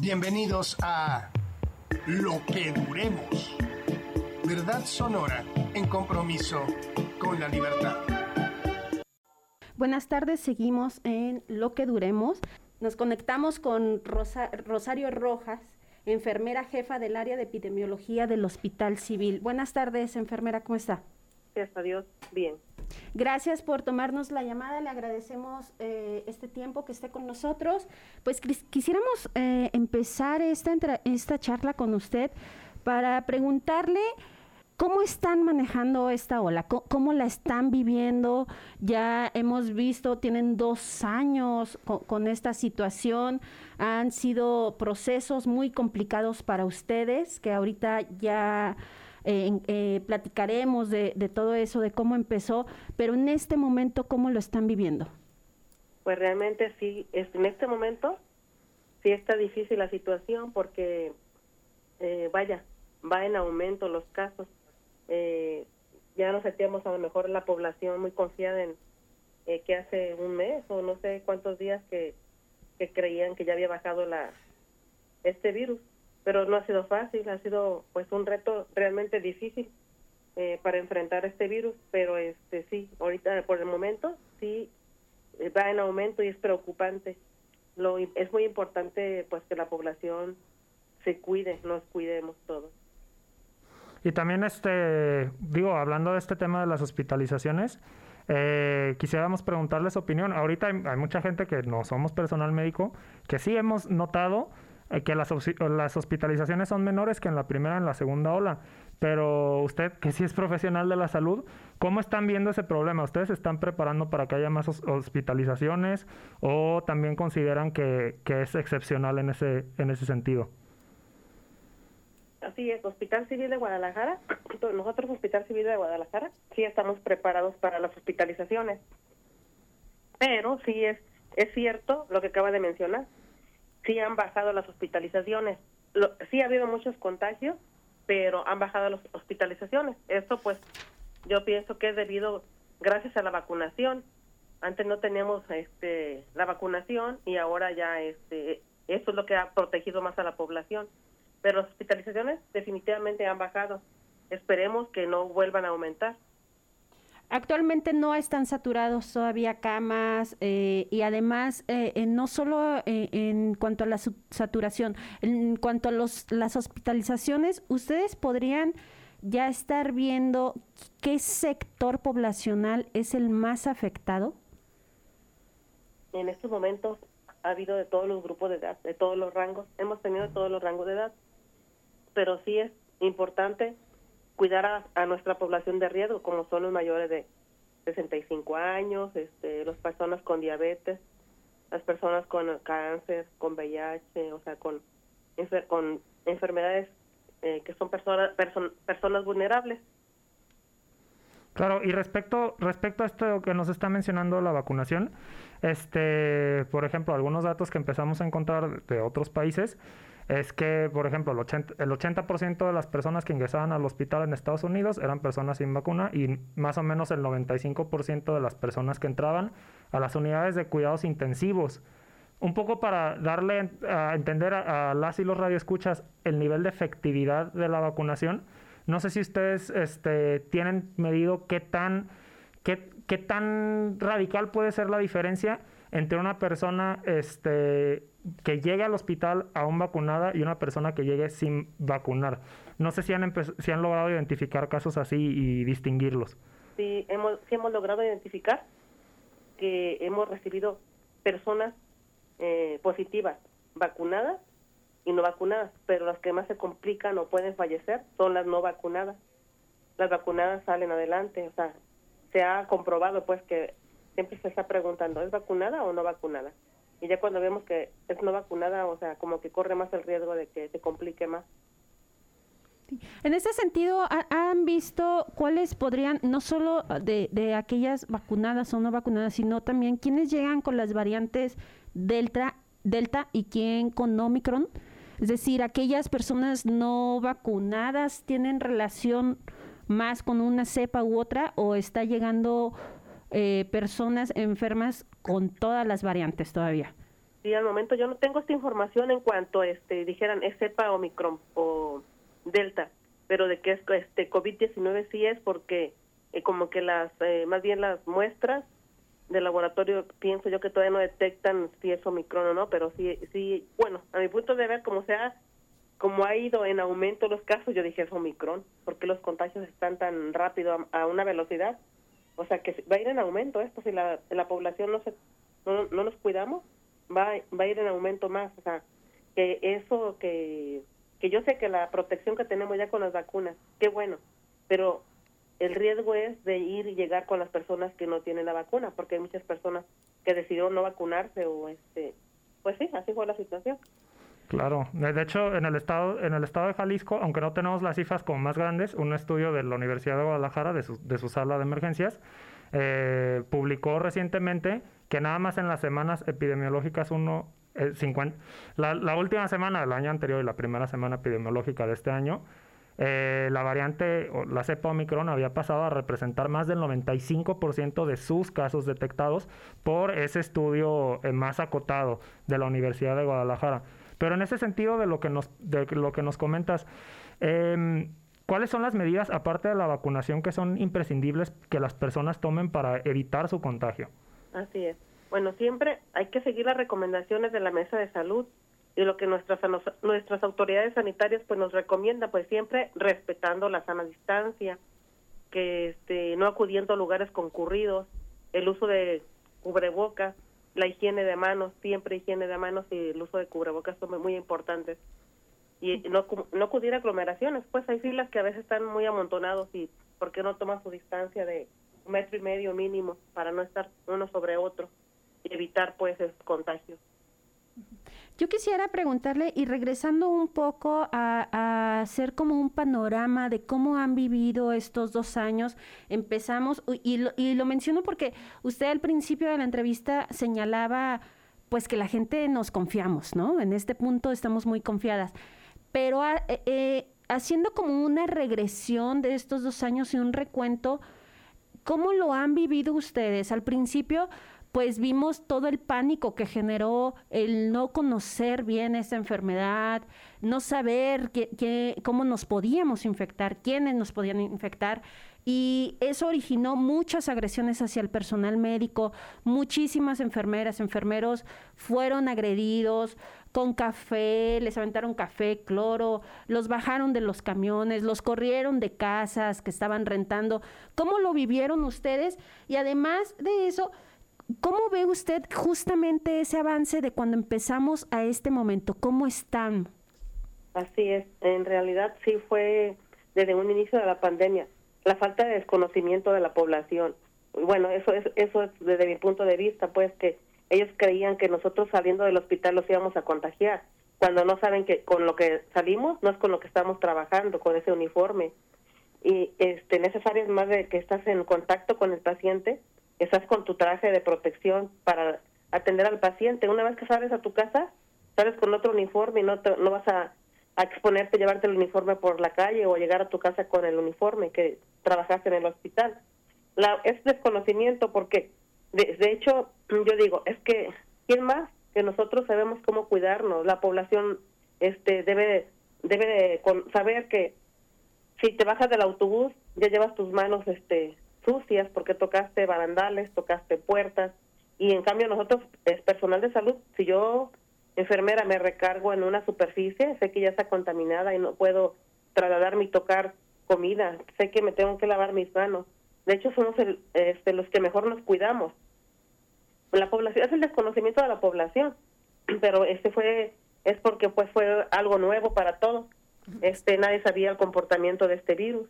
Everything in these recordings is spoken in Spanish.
Bienvenidos a Lo que Duremos. Verdad sonora en compromiso con la libertad. Buenas tardes, seguimos en Lo que Duremos. Nos conectamos con Rosario Rojas, enfermera jefa del área de epidemiología del Hospital Civil. Buenas tardes, enfermera, ¿cómo está? Gracias a Dios, bien. Gracias por tomarnos la llamada, le agradecemos eh, este tiempo que esté con nosotros. Pues quisiéramos eh, empezar esta, esta charla con usted para preguntarle ¿Cómo están manejando esta ola? ¿Cómo, la están viviendo? Ya hemos visto, tienen dos años con, esta situación. Han sido procesos muy complicados para ustedes, que ahorita ya eh, eh, platicaremos de, todo eso, de cómo empezó, pero en este momento, ¿cómo lo están viviendo? Pues realmente sí, en este momento sí está difícil la situación porque, eh, vaya, va en aumento los casos. ya nos sentíamos a lo mejor la población muy confiada en que hace un mes o no sé cuántos días que, que creían que ya había bajado la este virus pero no ha sido fácil, ha sido pues un reto realmente difícil eh, para enfrentar este virus, pero este sí, ahorita por el momento sí eh, va en aumento y es preocupante. Lo, es muy importante pues que la población se cuide, nos cuidemos todos. Y también este digo hablando de este tema de las hospitalizaciones, eh, quisiéramos preguntarles opinión. Ahorita hay, mucha gente que no somos personal médico que sí hemos notado eh, que las, hospitalizaciones son menores que en la primera en la segunda ola. Pero usted, que sí es profesional de la salud, ¿cómo están viendo ese problema? ¿Ustedes están preparando para que haya más hospitalizaciones o también consideran que, que es excepcional en ese, en ese sentido? Así es, Hospital Civil de Guadalajara, nosotros Hospital Civil de Guadalajara, sí estamos preparados para las hospitalizaciones. Pero sí es, es cierto lo que acaba de mencionar, sí han bajado las hospitalizaciones. sí ha habido muchos contagios, pero han bajado las hospitalizaciones. Esto pues yo pienso que es debido gracias a la vacunación. Antes no teníamos este la vacunación y ahora ya este eso es lo que ha protegido más a la población. Pero las hospitalizaciones definitivamente han bajado. Esperemos que no vuelvan a aumentar. Actualmente no están saturados todavía camas eh, y además eh, no solo eh, en cuanto a la saturación, en cuanto a los, las hospitalizaciones, ustedes podrían ya estar viendo qué sector poblacional es el más afectado. En estos momentos ha habido de todos los grupos de edad, de todos los rangos, hemos tenido todos los rangos de edad, pero sí es importante cuidar a, nuestra población de riesgo, como son los mayores de 65 años, este, las personas con diabetes, las personas con cáncer, con VIH, o sea, con, con enfermedades eh, que son personas personas vulnerables. Claro, y respecto respecto a esto que nos está mencionando la vacunación, este, por ejemplo, algunos datos que empezamos a encontrar de otros países, es que, por ejemplo, el 80%, el 80 de las personas que ingresaban al hospital en Estados Unidos eran personas sin vacuna y más o menos el 95% de las personas que entraban a las unidades de cuidados intensivos. Un poco para darle a entender a, las y los radioescuchas el nivel de efectividad de la vacunación. No sé si ustedes este, tienen medido qué tan, qué, qué tan radical puede ser la diferencia entre una persona este, que llegue al hospital aún vacunada y una persona que llegue sin vacunar. No sé si han, si han logrado identificar casos así y distinguirlos. Sí hemos, sí hemos logrado identificar que hemos recibido personas eh, positivas, vacunadas y no vacunadas, pero las que más se complican o pueden fallecer son las no vacunadas. Las vacunadas salen adelante, o sea, se ha comprobado pues que siempre se está preguntando, ¿es vacunada o no vacunada? Y ya cuando vemos que es no vacunada, o sea, como que corre más el riesgo de que se complique más. En ese sentido, ¿han visto cuáles podrían, no solo de, de aquellas vacunadas o no vacunadas, sino también quiénes llegan con las variantes Delta, Delta y quién con Omicron? Es decir, aquellas personas no vacunadas tienen relación más con una cepa u otra o está llegando eh, personas enfermas con todas las variantes todavía? Sí, al momento yo no tengo esta información en cuanto este dijeran es cepa Omicron o Delta, pero de que es este COVID-19 sí es porque eh, como que las eh, más bien las muestras del laboratorio pienso yo que todavía no detectan si es Omicron o no, pero sí sí, bueno, a mi punto de ver como sea como ha ido en aumento los casos, yo dije es Omicron, porque los contagios están tan rápido a, una velocidad. O sea que va a ir en aumento esto si la, la población no se no, no nos cuidamos va, va a ir en aumento más. O sea, que eso que, que yo sé que la protección que tenemos ya con las vacunas, qué bueno, pero el riesgo es de ir y llegar con las personas que no tienen la vacuna, porque hay muchas personas que decidieron no vacunarse o este, pues sí, así fue la situación. Claro, de hecho en el estado en el estado de Jalisco, aunque no tenemos las cifras como más grandes, un estudio de la Universidad de Guadalajara de su, de su sala de emergencias eh, publicó recientemente que nada más en las semanas epidemiológicas uno, eh, la, última semana del año anterior y la primera semana epidemiológica de este año, eh, la variante, o la cepa Omicron había pasado a representar más del 95% de sus casos detectados por ese estudio eh, más acotado de la Universidad de Guadalajara. Pero en ese sentido de lo que nos, de lo que nos comentas, em, ¿cuáles son las medidas, aparte de la vacunación, que son imprescindibles que las personas tomen para evitar su contagio? Así es. Bueno, siempre hay que seguir las recomendaciones de la mesa de salud y lo que nuestras nuestras autoridades sanitarias pues nos recomienda pues siempre respetando la sana distancia, que este no acudiendo a lugares concurridos, el uso de cubrebocas, la higiene de manos, siempre higiene de manos y el uso de cubrebocas son muy importantes. Y no, no acudir a aglomeraciones, pues hay filas que a veces están muy amontonados y ¿por qué no toman su distancia de metro y medio mínimo para no estar uno sobre otro y evitar pues el contagio. Yo quisiera preguntarle, y regresando un poco a, hacer como un panorama de cómo han vivido estos dos años, empezamos, y lo, menciono porque usted al principio de la entrevista señalaba pues que la gente nos confiamos, ¿no? En este punto estamos muy confiadas, pero eh, eh, haciendo como una regresión de estos dos años y un recuento, ¿Cómo lo han vivido ustedes? Al principio, pues vimos todo el pánico que generó el no conocer bien esa enfermedad, no saber qué, cómo nos podíamos infectar, quiénes nos podían infectar. Y eso originó muchas agresiones hacia el personal médico, muchísimas enfermeras, enfermeros fueron agredidos con café, les aventaron café, cloro, los bajaron de los camiones, los corrieron de casas que estaban rentando. ¿Cómo lo vivieron ustedes? Y además de eso, ¿cómo ve usted justamente ese avance de cuando empezamos a este momento? ¿Cómo están? Así es, en realidad sí fue desde un inicio de la pandemia la falta de desconocimiento de la población. Bueno, eso es, eso es desde mi punto de vista, pues que ellos creían que nosotros saliendo del hospital los íbamos a contagiar, cuando no saben que con lo que salimos no es con lo que estamos trabajando, con ese uniforme. Y este, necesario es más de que estás en contacto con el paciente, estás con tu traje de protección para atender al paciente. Una vez que sales a tu casa, sales con otro uniforme y no, no vas a a exponerte, llevarte el uniforme por la calle o llegar a tu casa con el uniforme que trabajaste en el hospital. La, es desconocimiento porque, de, hecho, yo digo, es que, ¿quién más que nosotros sabemos cómo cuidarnos? La población este debe, debe saber que si te bajas del autobús, ya llevas tus manos este sucias porque tocaste barandales, tocaste puertas, y en cambio nosotros, es personal de salud, si yo enfermera me recargo en una superficie, sé que ya está contaminada y no puedo trasladarme y tocar comida, sé que me tengo que lavar mis manos. De hecho, somos el, este, los que mejor nos cuidamos. La población es el desconocimiento de la población, pero este fue es porque pues fue algo nuevo para todos. Este nadie sabía el comportamiento de este virus.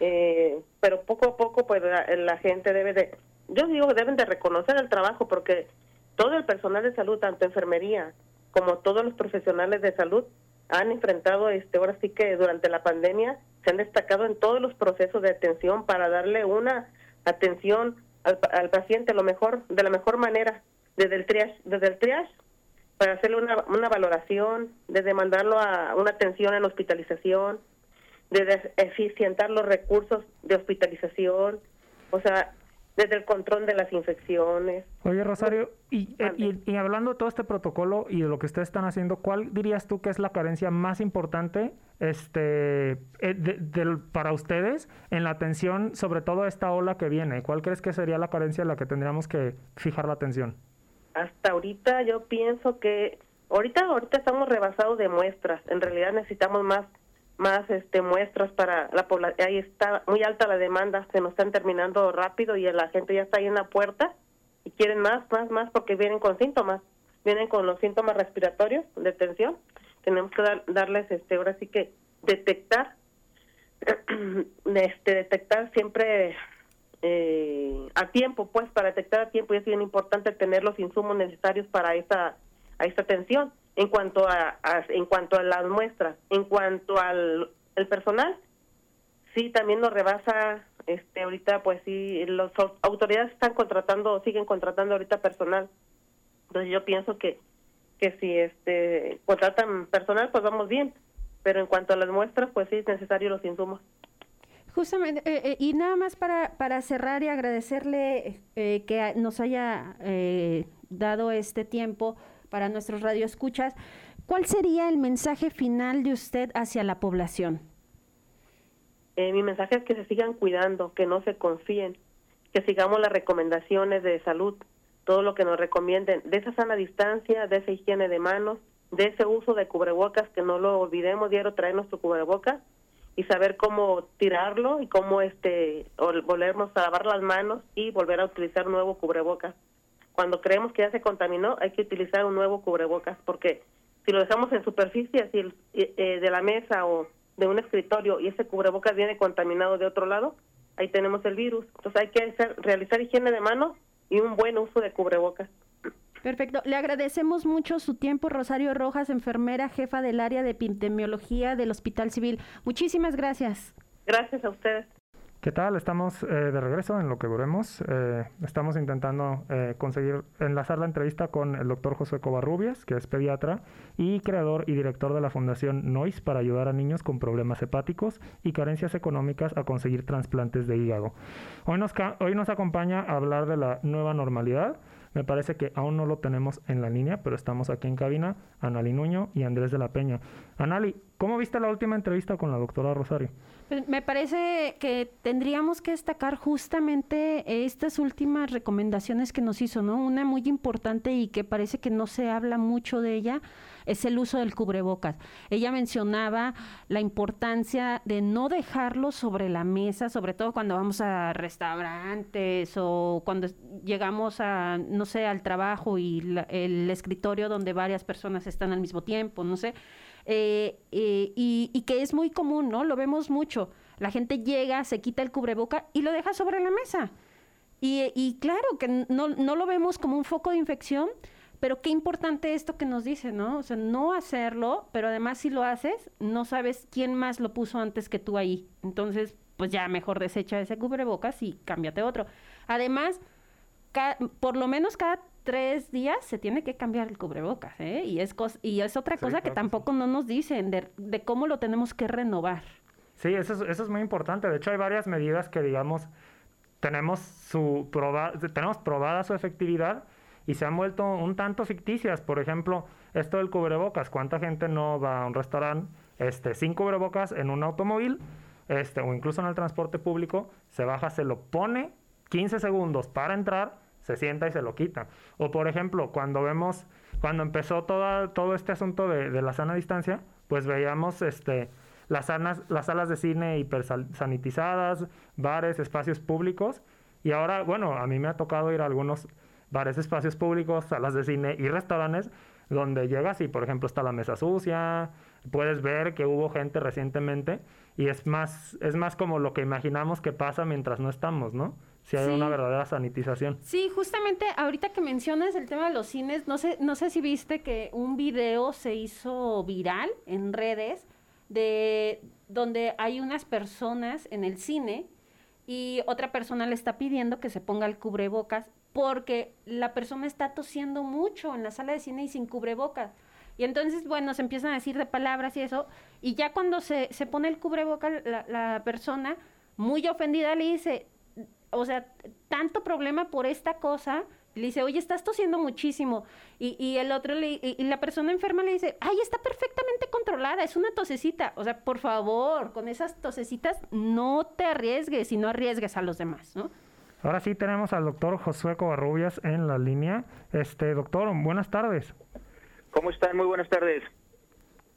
Eh, pero poco a poco pues la, gente debe de yo digo que deben de reconocer el trabajo porque todo el personal de salud, tanto enfermería, como todos los profesionales de salud, han enfrentado, este, ahora sí que durante la pandemia, se han destacado en todos los procesos de atención para darle una atención al, paciente lo mejor, de la mejor manera, desde el triage, desde el triage para hacerle una, una valoración, desde mandarlo a una atención en hospitalización, desde eficientar los recursos de hospitalización, o sea, desde el control de las infecciones. Oye, Rosario, y, eh, y, hablando de todo este protocolo y de lo que ustedes están haciendo, ¿cuál dirías tú que es la carencia más importante este, eh, para ustedes en la atención, sobre todo a esta ola que viene? ¿Cuál crees que sería la carencia en la que tendríamos que fijar la atención? Hasta ahorita yo pienso que ahorita ahorita estamos rebasados de muestras. En realidad necesitamos más más este muestras para la población. Ahí está muy alta la demanda, se nos están terminando rápido y la gente ya está ahí en la puerta y quieren más, más, más porque vienen con síntomas, vienen con los síntomas respiratorios de tensión. Tenemos que darles, este, ahora sí que detectar, este, detectar siempre eh, a tiempo, pues para detectar a tiempo y es bien importante tener los insumos necesarios para esa, a esta atención en cuanto a, en cuanto a las muestras, en cuanto al el personal, sí también nos rebasa este ahorita pues sí las autoridades están contratando siguen contratando ahorita personal. Entonces yo pienso que que si este contratan personal pues vamos bien, pero en cuanto a las muestras pues sí es necesario los insumos. Justamente, eh, eh, y nada más para, para cerrar y agradecerle eh, que nos haya dado este tiempo para nuestros radioescuchas, ¿cuál sería el mensaje final de usted hacia la población? Eh, mi mensaje es que se sigan cuidando, que no se confíen, que sigamos las recomendaciones de salud, todo lo que nos recomienden, de esa sana distancia, de esa higiene de manos, de ese uso de cubrebocas, que no lo olvidemos, diario traer nuestro cubrebocas y saber cómo tirarlo y cómo este volvernos a lavar las manos y volver a utilizar nuevo cubrebocas cuando creemos que ya se contaminó, hay que utilizar un nuevo cubrebocas, porque si lo dejamos en superficie, así eh, de la mesa o de un escritorio y ese cubrebocas viene contaminado de otro lado, ahí tenemos el virus. Entonces hay que hacer, realizar higiene de manos y un buen uso de cubrebocas. Perfecto. Le agradecemos mucho su tiempo, Rosario Rojas, enfermera jefa del área de epidemiología del Hospital Civil. Muchísimas gracias. Gracias a ustedes. ¿Qué tal? Estamos eh, de regreso en lo que duremos. Eh, estamos intentando eh, conseguir enlazar la entrevista con el doctor José Covarrubias, que es pediatra y creador y director de la Fundación NOIS para ayudar a niños con problemas hepáticos y carencias económicas a conseguir trasplantes de hígado. Hoy nos, hoy nos acompaña a hablar de la nueva normalidad. Me parece que aún no lo tenemos en la línea, pero estamos aquí en cabina, Anali Nuño y Andrés de la Peña. Anali, ¿cómo viste la última entrevista con la doctora Rosario? Pues, me parece que tendríamos que destacar justamente estas últimas recomendaciones que nos hizo, ¿no? Una muy importante y que parece que no se habla mucho de ella es el uso del cubrebocas. Ella mencionaba la importancia de no dejarlo sobre la mesa, sobre todo cuando vamos a restaurantes o cuando llegamos a, no sé, al trabajo y el escritorio donde varias personas están al mismo tiempo, no sé eh, eh, y, que es muy común, ¿no? Lo vemos mucho. La gente llega, se quita el cubreboca y lo deja sobre la mesa. Y, claro que no, no, lo vemos como un foco de infección, pero qué importante esto que nos dice, ¿no? O sea, no hacerlo, pero además si lo haces, no sabes quién más lo puso antes que tú ahí. Entonces, pues ya mejor desecha ese cubrebocas y cámbiate otro. Además, por lo menos cada tres días se tiene que cambiar el cubrebocas, ¿eh? Y es, y es otra cosa que tampoco no nos dicen de, cómo lo tenemos que renovar. Sí, eso es, eso es muy importante. De hecho, hay varias medidas que, digamos, tenemos, su proba tenemos probada su efectividad y se han vuelto un tanto ficticias. Por ejemplo, esto del cubrebocas. ¿Cuánta gente no va a un restaurante este, sin cubrebocas en un automóvil este, o incluso en el transporte público? Se baja, se lo pone 15 segundos para entrar se sienta y se lo quita. O por ejemplo, cuando vemos, cuando empezó toda, todo este asunto de, de, la sana distancia, pues veíamos este, las, sanas, las salas de cine hipersanitizadas, bares, espacios públicos. Y ahora, bueno, a mí me ha tocado ir a algunos bares, espacios públicos, salas de cine y restaurantes donde llegas y, por ejemplo, está la mesa sucia, puedes ver que hubo gente recientemente y es más, es más como lo que imaginamos que pasa mientras no estamos, ¿no? Si hay una verdadera sanitización. Sí, justamente ahorita que mencionas el tema de los cines, no sé, no sé si viste que un video se hizo viral en redes de donde hay unas personas en el cine y otra persona le está pidiendo que se ponga el cubrebocas porque la persona está tosiendo mucho en la sala de cine y sin cubrebocas. Y entonces, bueno, se empiezan a decir de palabras y eso, y ya cuando se, se pone el cubrebocas, la, la persona, muy ofendida, le dice, o sea, tanto problema por esta cosa. Le dice, oye, estás tosiendo muchísimo. Y, y el otro, le, y, la persona enferma le dice, ay, está perfectamente controlada, es una tosecita. O sea, por favor, con esas tosecitas no te arriesgues y no arriesgues a los demás, ¿no? Ahora sí tenemos al doctor Josué Covarrubias en la línea. Este, doctor, buenas tardes. ¿Cómo están? Muy buenas tardes.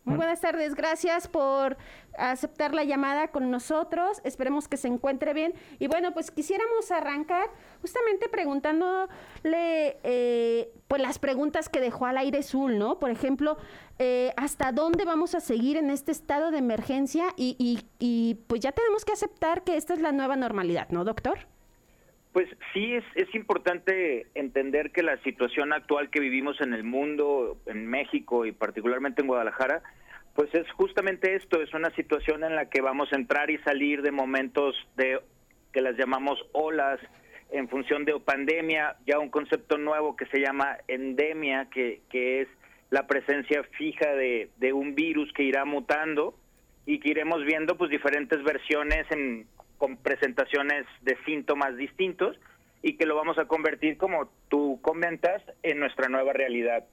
Muy buenas tardes, gracias por aceptar la llamada con nosotros. Esperemos que se encuentre bien. Y bueno, pues quisiéramos arrancar justamente preguntándole eh, pues las preguntas que dejó al aire Zul, ¿no? Por ejemplo, eh, ¿hasta dónde vamos a seguir en este estado de emergencia? Y, y, y pues ya tenemos que aceptar que esta es la nueva normalidad, ¿no, doctor? Pues sí, es, es importante entender que la situación actual que vivimos en el mundo, en México y particularmente en Guadalajara, pues es justamente esto, es una situación en la que vamos a entrar y salir de momentos de que las llamamos olas en función de pandemia, ya un concepto nuevo que se llama endemia, que, que es la presencia fija de, de un virus que irá mutando y que iremos viendo pues diferentes versiones en con presentaciones de síntomas distintos y que lo vamos a convertir, como tú comentas, en nuestra nueva realidad.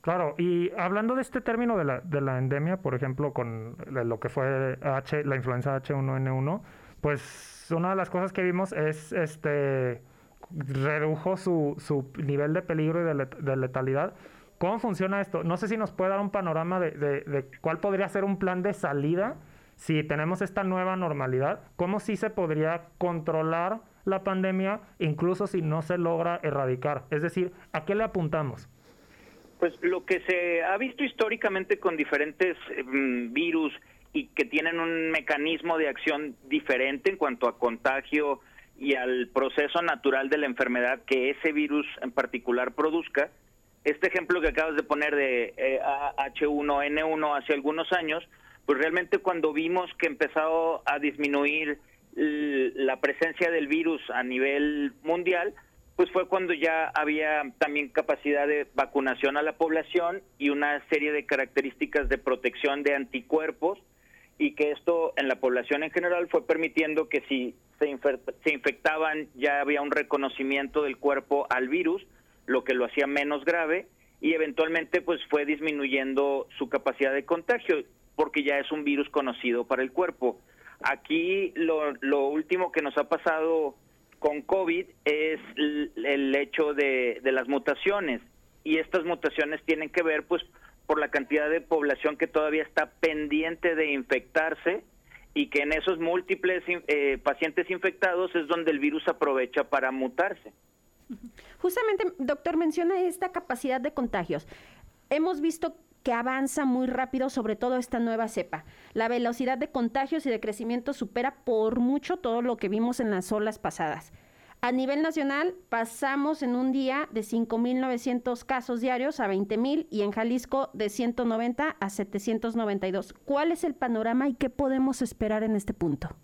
Claro, y hablando de este término de la, de la endemia, por ejemplo, con lo que fue H, la influenza H1N1, pues una de las cosas que vimos es este redujo su, su nivel de peligro y de, de, letalidad. ¿Cómo funciona esto? No sé si nos puede dar un panorama de, de, de cuál podría ser un plan de salida si tenemos esta nueva normalidad, ¿cómo sí se podría controlar la pandemia incluso si no se logra erradicar? Es decir, ¿a qué le apuntamos? Pues lo que se ha visto históricamente con diferentes mm, virus y que tienen un mecanismo de acción diferente en cuanto a contagio y al proceso natural de la enfermedad que ese virus en particular produzca. Este ejemplo que acabas de poner de eh, H1N1 hace algunos años, pues realmente cuando vimos que empezó a disminuir la presencia del virus a nivel mundial, pues fue cuando ya había también capacidad de vacunación a la población y una serie de características de protección de anticuerpos y que esto en la población en general fue permitiendo que si se, se infectaban ya había un reconocimiento del cuerpo al virus, lo que lo hacía menos grave y eventualmente pues fue disminuyendo su capacidad de contagio porque ya es un virus conocido para el cuerpo. Aquí lo, último que nos ha pasado con COVID es el, hecho de, las mutaciones y estas mutaciones tienen que ver pues por la cantidad de población que todavía está pendiente de infectarse y que en esos múltiples eh, pacientes infectados es donde el virus aprovecha para mutarse. Justamente, doctor, menciona esta capacidad de contagios. Hemos visto que avanza muy rápido, sobre todo esta nueva cepa. La velocidad de contagios y de crecimiento supera por mucho todo lo que vimos en las olas pasadas. A nivel nacional, pasamos en un día de 5.900 casos diarios a 20.000 y en Jalisco de 190 a 792. ¿Cuál es el panorama y qué podemos esperar en este punto?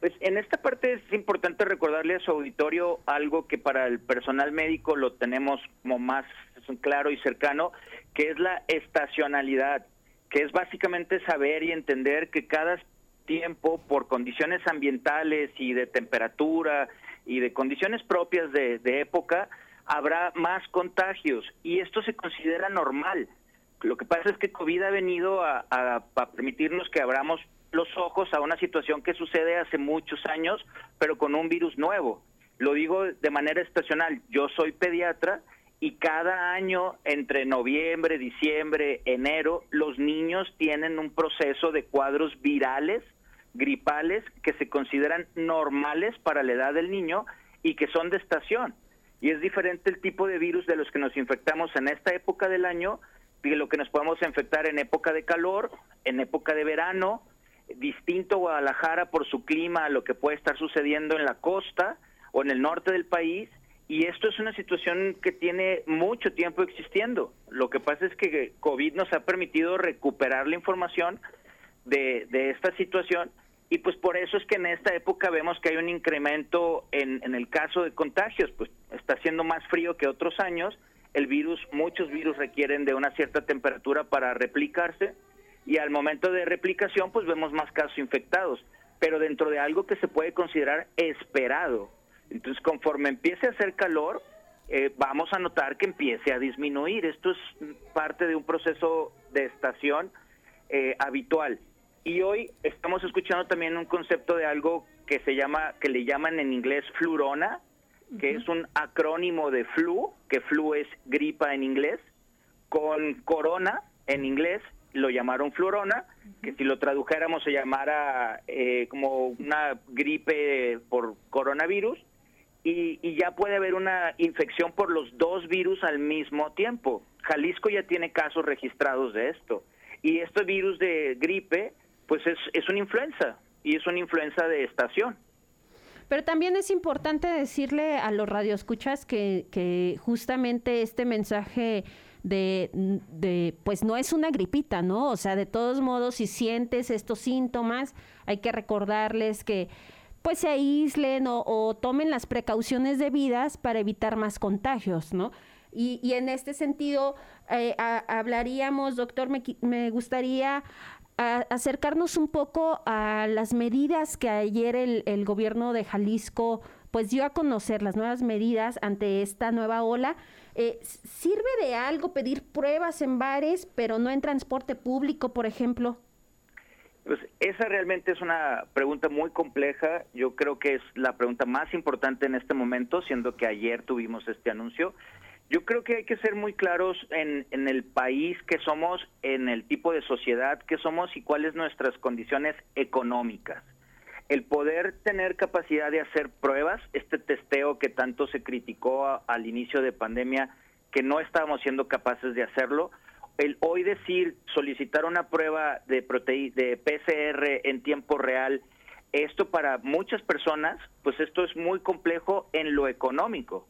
Pues en esta parte es importante recordarle a su auditorio algo que para el personal médico lo tenemos como más claro y cercano, que es la estacionalidad, que es básicamente saber y entender que cada tiempo, por condiciones ambientales y de temperatura y de condiciones propias de, época, habrá más contagios y esto se considera normal. Lo que pasa es que COVID ha venido a, permitirnos que abramos los ojos a una situación que sucede hace muchos años, pero con un virus nuevo. Lo digo de manera estacional. Yo soy pediatra y cada año entre noviembre, diciembre, enero, los niños tienen un proceso de cuadros virales, gripales, que se consideran normales para la edad del niño y que son de estación. Y es diferente el tipo de virus de los que nos infectamos en esta época del año de lo que nos podemos infectar en época de calor, en época de verano, distinto Guadalajara por su clima a lo que puede estar sucediendo en la costa o en el norte del país y esto es una situación que tiene mucho tiempo existiendo. Lo que pasa es que COVID nos ha permitido recuperar la información de, esta situación y pues por eso es que en esta época vemos que hay un incremento en, en el caso de contagios, pues está siendo más frío que otros años, el virus, muchos virus requieren de una cierta temperatura para replicarse y al momento de replicación pues vemos más casos infectados. pero dentro de algo que se puede considerar esperado. Entonces, conforme empiece a hacer calor, eh, vamos a notar que empiece a disminuir. Esto es parte de un proceso de estación eh, habitual. Y hoy estamos escuchando también un concepto de algo que se llama, que le llaman en inglés flurona, que es un acrónimo de flu, que flu es gripa en inglés, con corona en inglés lo llamaron flurona, que si lo tradujéramos se llamara eh, como una gripe por coronavirus, y, ya puede haber una infección por los dos virus al mismo tiempo. Jalisco ya tiene casos registrados de esto. Y este virus de gripe, pues es, es una influenza, y es una influenza de estación. Pero también es importante decirle a los radioescuchas que justamente este mensaje de, de, pues no es una gripita, ¿no? O sea, de todos modos, si sientes estos síntomas, hay que recordarles que pues se aíslen o, tomen las precauciones debidas para evitar más contagios, ¿no? Y, y en este sentido, eh, hablaríamos, doctor, me, me gustaría acercarnos un poco a las medidas que ayer el, el, gobierno de Jalisco pues dio a conocer las nuevas medidas ante esta nueva ola. Eh, ¿Sirve de algo pedir pruebas en bares, pero no en transporte público, por ejemplo? Pues esa realmente es una pregunta muy compleja. Yo creo que es la pregunta más importante en este momento, siendo que ayer tuvimos este anuncio. Yo creo que hay que ser muy claros en, en el país que somos, en el tipo de sociedad que somos y cuáles nuestras condiciones económicas. El poder tener capacidad de hacer pruebas, este testeo que tanto se criticó al inicio de pandemia, que no estábamos siendo capaces de hacerlo, el hoy decir solicitar una prueba de de PCR en tiempo real, esto para muchas personas, pues esto es muy complejo en lo económico.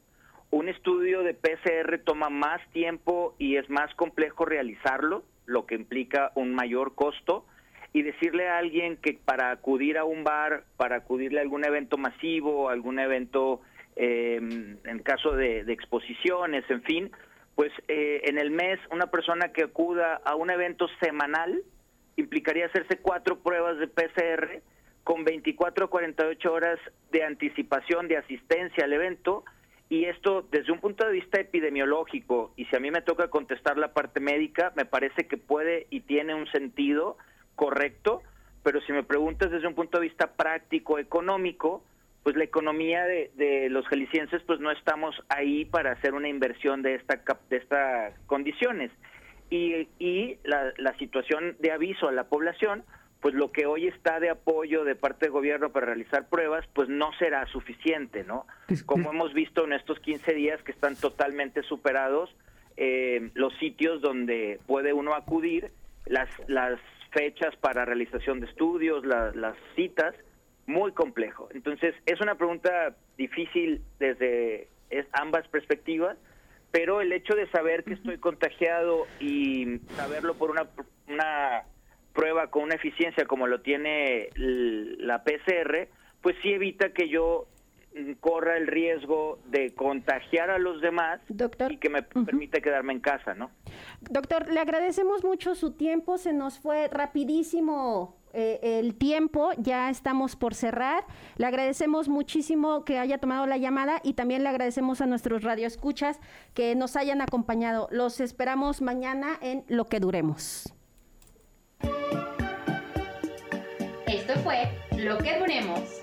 Un estudio de PCR toma más tiempo y es más complejo realizarlo, lo que implica un mayor costo. Y decirle a alguien que para acudir a un bar, para acudirle a algún evento masivo, algún evento eh, en caso de, exposiciones, en fin, pues eh, en el mes una persona que acuda a un evento semanal implicaría hacerse cuatro pruebas de PCR con 24 a 48 horas de anticipación de asistencia al evento y esto desde un punto de vista epidemiológico, y si a mí me toca contestar la parte médica, me parece que puede y tiene un sentido correcto, pero si me preguntas desde un punto de vista práctico, económico, pues la economía de, los jaliscienses pues no estamos ahí para hacer una inversión de esta de estas condiciones y, y la, la situación de aviso a la población pues lo que hoy está de apoyo de parte del gobierno para realizar pruebas, pues no será suficiente, ¿no? Como hemos visto en estos 15 días que están totalmente superados eh, los sitios donde puede uno acudir, las, las fechas para realización de estudios, las citas, muy complejo. Entonces, es una pregunta difícil desde ambas perspectivas, pero el hecho de saber que estoy contagiado y saberlo por una, una prueba con una eficiencia como lo tiene la PCR, pues sí evita que yo corra el riesgo de contagiar a los demás y que me permita quedarme en casa, ¿no? Doctor, le agradecemos mucho su tiempo, se nos fue rapidísimo eh, el tiempo, ya estamos por cerrar. Le agradecemos muchísimo que haya tomado la llamada y también le agradecemos a nuestros radioescuchas que nos hayan acompañado. Los esperamos mañana en Lo que Duremos. Esto fue Lo que Duremos.